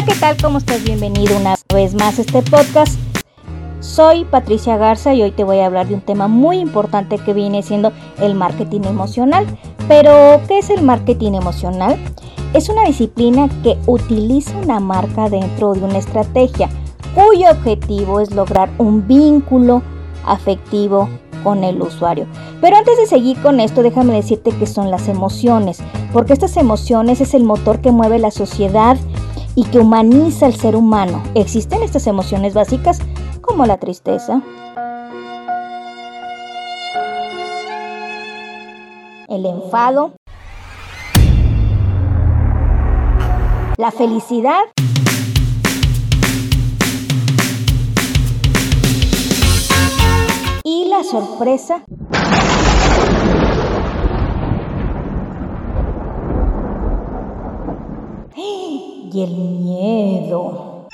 Hola, ¿qué tal? ¿Cómo estás? Bienvenido una vez más a este podcast. Soy Patricia Garza y hoy te voy a hablar de un tema muy importante que viene siendo el marketing emocional. Pero, ¿qué es el marketing emocional? Es una disciplina que utiliza una marca dentro de una estrategia cuyo objetivo es lograr un vínculo afectivo con el usuario. Pero antes de seguir con esto, déjame decirte que son las emociones, porque estas emociones es el motor que mueve la sociedad y que humaniza al ser humano. Existen estas emociones básicas como la tristeza, el enfado, la felicidad y la sorpresa. Y el miedo.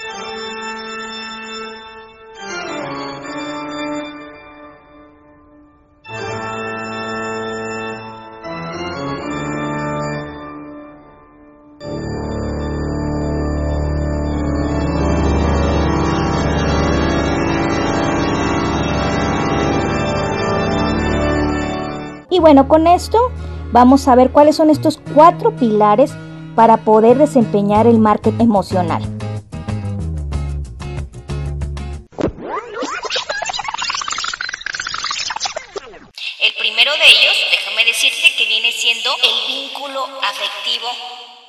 Y bueno, con esto vamos a ver cuáles son estos cuatro pilares para poder desempeñar el marketing emocional. El primero de ellos, déjame decirte que viene siendo el vínculo afectivo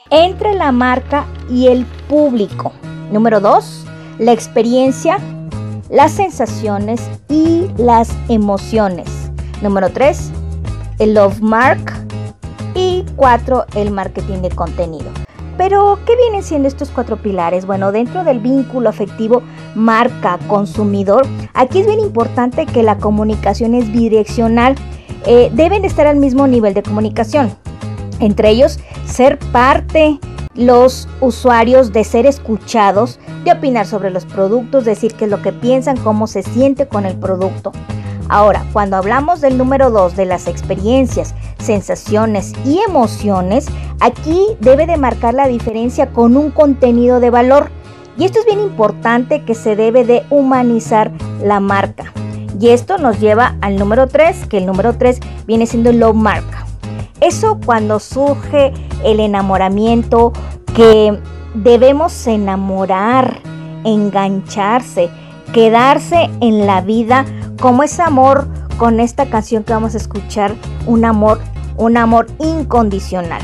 entre la marca y el público. Número dos, la experiencia, las sensaciones y las emociones. Número tres, el love mark y cuatro, el marketing de contenido. Pero, ¿qué vienen siendo estos cuatro pilares? Bueno, dentro del vínculo afectivo marca-consumidor, aquí es bien importante que la comunicación es bidireccional. Eh, deben estar al mismo nivel de comunicación. Entre ellos, ser parte los usuarios de ser escuchados, de opinar sobre los productos, decir qué es lo que piensan, cómo se siente con el producto. Ahora, cuando hablamos del número 2 de las experiencias, sensaciones y emociones, aquí debe de marcar la diferencia con un contenido de valor. Y esto es bien importante que se debe de humanizar la marca. Y esto nos lleva al número 3, que el número 3 viene siendo low marca. Eso cuando surge el enamoramiento, que debemos enamorar, engancharse, quedarse en la vida como ese amor con esta canción que vamos a escuchar, un amor, un amor incondicional.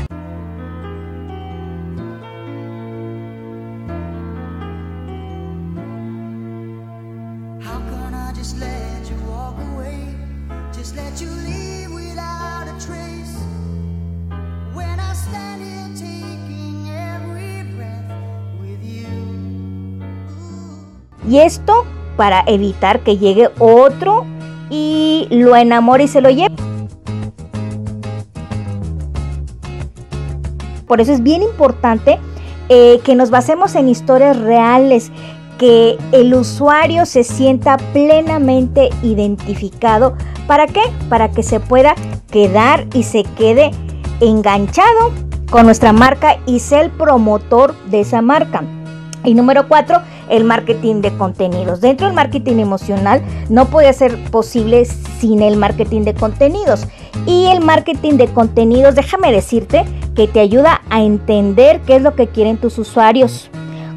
Y esto para evitar que llegue otro y lo enamore y se lo lleve. Por eso es bien importante eh, que nos basemos en historias reales, que el usuario se sienta plenamente identificado. ¿Para qué? Para que se pueda quedar y se quede enganchado con nuestra marca y sea el promotor de esa marca. Y número cuatro, el marketing de contenidos. Dentro del marketing emocional no puede ser posible sin el marketing de contenidos. Y el marketing de contenidos, déjame decirte que te ayuda a entender qué es lo que quieren tus usuarios,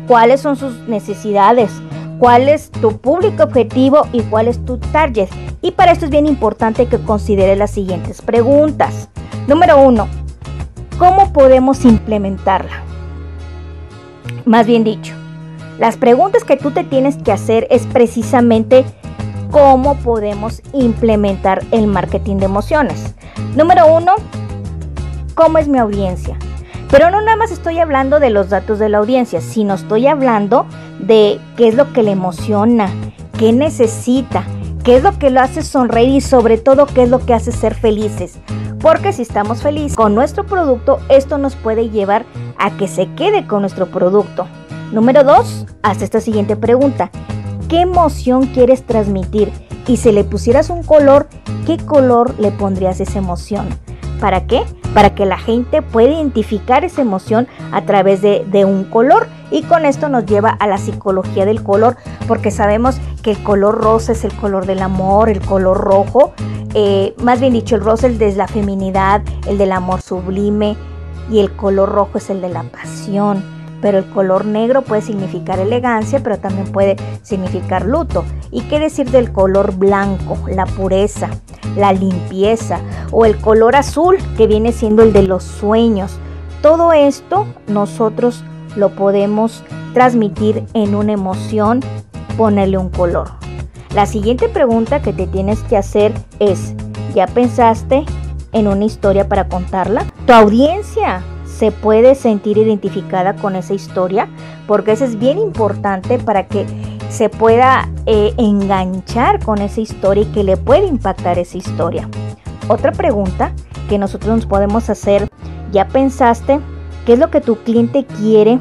cuáles son sus necesidades, cuál es tu público objetivo y cuál es tu target. Y para esto es bien importante que consideres las siguientes preguntas. Número uno, ¿cómo podemos implementarla? Más bien dicho, las preguntas que tú te tienes que hacer es precisamente cómo podemos implementar el marketing de emociones. Número uno, ¿cómo es mi audiencia? Pero no nada más estoy hablando de los datos de la audiencia, sino estoy hablando de qué es lo que le emociona, qué necesita, qué es lo que lo hace sonreír y sobre todo qué es lo que hace ser felices. Porque si estamos felices con nuestro producto, esto nos puede llevar a que se quede con nuestro producto. Número 2, haz esta siguiente pregunta. ¿Qué emoción quieres transmitir? Y si le pusieras un color, ¿qué color le pondrías esa emoción? ¿Para qué? Para que la gente pueda identificar esa emoción a través de, de un color Y con esto nos lleva a la psicología del color, porque sabemos que el color rosa es el color del amor, el color rojo, eh, más bien dicho, el rosa es de la feminidad, el del amor sublime, y el color rojo es el de la pasión. Pero el color negro puede significar elegancia, pero también puede significar luto. ¿Y qué decir del color blanco? La pureza, la limpieza o el color azul que viene siendo el de los sueños. Todo esto nosotros lo podemos transmitir en una emoción, ponerle un color. La siguiente pregunta que te tienes que hacer es, ¿ya pensaste en una historia para contarla? ¿Tu audiencia se puede sentir identificada con esa historia? Porque eso es bien importante para que se pueda eh, enganchar con esa historia y que le pueda impactar esa historia. Otra pregunta que nosotros nos podemos hacer, ¿ya pensaste qué es lo que tu cliente quiere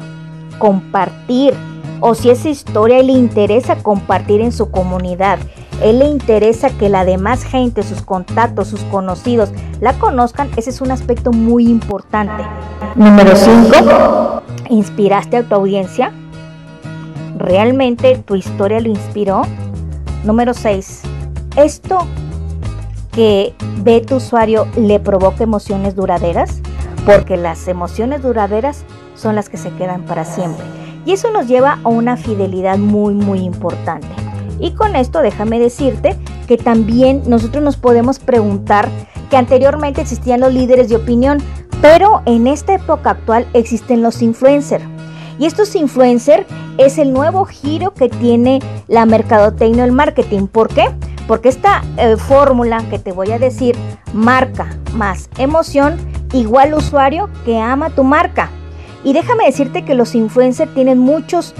compartir? O si esa historia le interesa compartir en su comunidad. Él le interesa que la demás gente, sus contactos, sus conocidos la conozcan. Ese es un aspecto muy importante. Número 5. ¿Inspiraste a tu audiencia? ¿Realmente tu historia lo inspiró? Número 6. ¿Esto que ve tu usuario le provoca emociones duraderas? Porque las emociones duraderas son las que se quedan para siempre. Y eso nos lleva a una fidelidad muy, muy importante. Y con esto déjame decirte que también nosotros nos podemos preguntar que anteriormente existían los líderes de opinión, pero en esta época actual existen los influencers. Y estos influencers es el nuevo giro que tiene la mercadotecnia el marketing. ¿Por qué? Porque esta eh, fórmula que te voy a decir, marca más emoción, igual usuario que ama tu marca. Y déjame decirte que los influencers tienen muchos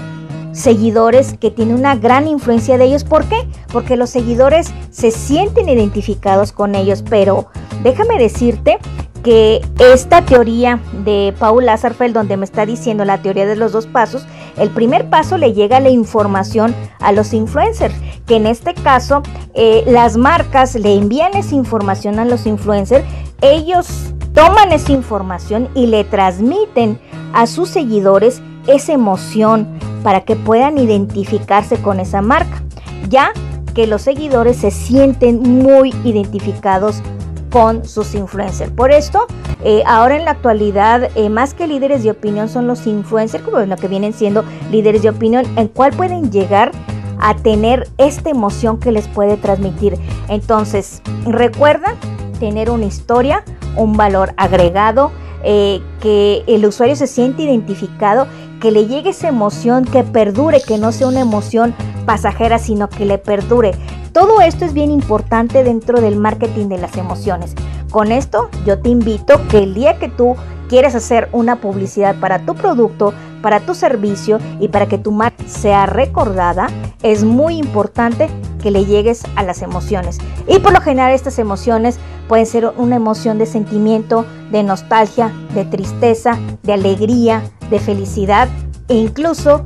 seguidores que tienen una gran influencia de ellos. ¿Por qué? Porque los seguidores se sienten identificados con ellos, pero déjame decirte que esta teoría de Paul Lazarfeld, donde me está diciendo la teoría de los dos pasos, el primer paso le llega la información a los influencers, que en este caso eh, las marcas le envían esa información a los influencers, ellos toman esa información y le transmiten a sus seguidores esa emoción para que puedan identificarse con esa marca, ya que los seguidores se sienten muy identificados con sus influencers. Por esto, eh, ahora en la actualidad, eh, más que líderes de opinión son los influencers, como lo que vienen siendo líderes de opinión, en cual pueden llegar a tener esta emoción que les puede transmitir. Entonces, recuerda tener una historia, un valor agregado, eh, que el usuario se siente identificado, que le llegue esa emoción, que perdure, que no sea una emoción pasajera, sino que le perdure. Todo esto es bien importante dentro del marketing de las emociones. Con esto yo te invito que el día que tú quieres hacer una publicidad para tu producto, para tu servicio y para que tu marca sea recordada, es muy importante que le llegues a las emociones. Y por lo general estas emociones pueden ser una emoción de sentimiento, de nostalgia, de tristeza, de alegría, de felicidad e incluso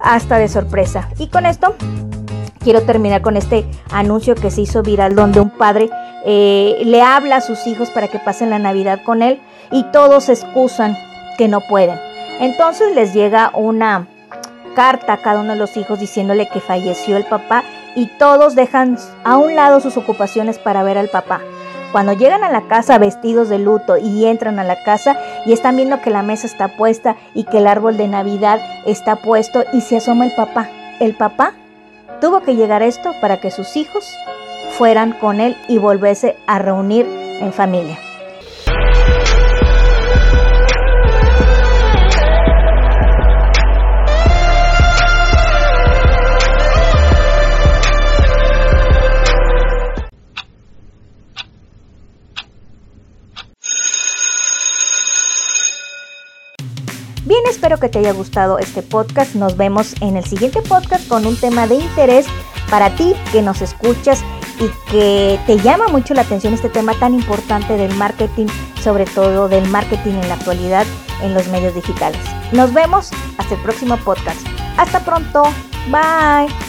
hasta de sorpresa. Y con esto quiero terminar con este anuncio que se hizo viral donde un padre eh, le habla a sus hijos para que pasen la Navidad con él y todos excusan que no pueden. Entonces les llega una carta a cada uno de los hijos diciéndole que falleció el papá y todos dejan a un lado sus ocupaciones para ver al papá. Cuando llegan a la casa vestidos de luto y entran a la casa y están viendo que la mesa está puesta y que el árbol de Navidad está puesto y se asoma el papá. El papá tuvo que llegar a esto para que sus hijos fueran con él y volverse a reunir en familia. Bien, espero que te haya gustado este podcast. Nos vemos en el siguiente podcast con un tema de interés para ti que nos escuchas y que te llama mucho la atención este tema tan importante del marketing, sobre todo del marketing en la actualidad en los medios digitales. Nos vemos hasta el próximo podcast. Hasta pronto. Bye.